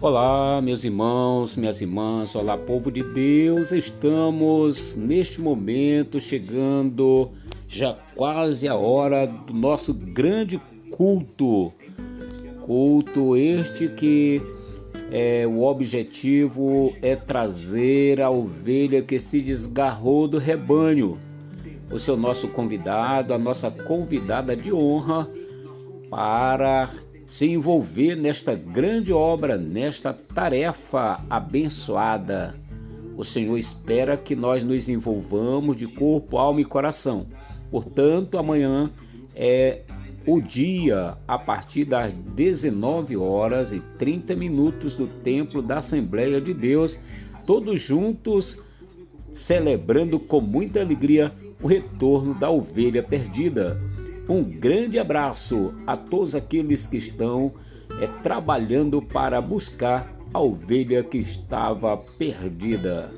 Olá, meus irmãos, minhas irmãs, olá, povo de Deus. Estamos neste momento chegando já quase a hora do nosso grande culto. Culto este que é, o objetivo é trazer a ovelha que se desgarrou do rebanho. O seu nosso convidado, a nossa convidada de honra para se envolver nesta grande obra, nesta tarefa abençoada. O Senhor espera que nós nos envolvamos de corpo, alma e coração. Portanto, amanhã é o dia a partir das 19 horas e 30 minutos do templo da Assembleia de Deus, todos juntos celebrando com muita alegria o retorno da ovelha perdida. Um grande abraço a todos aqueles que estão é, trabalhando para buscar a ovelha que estava perdida.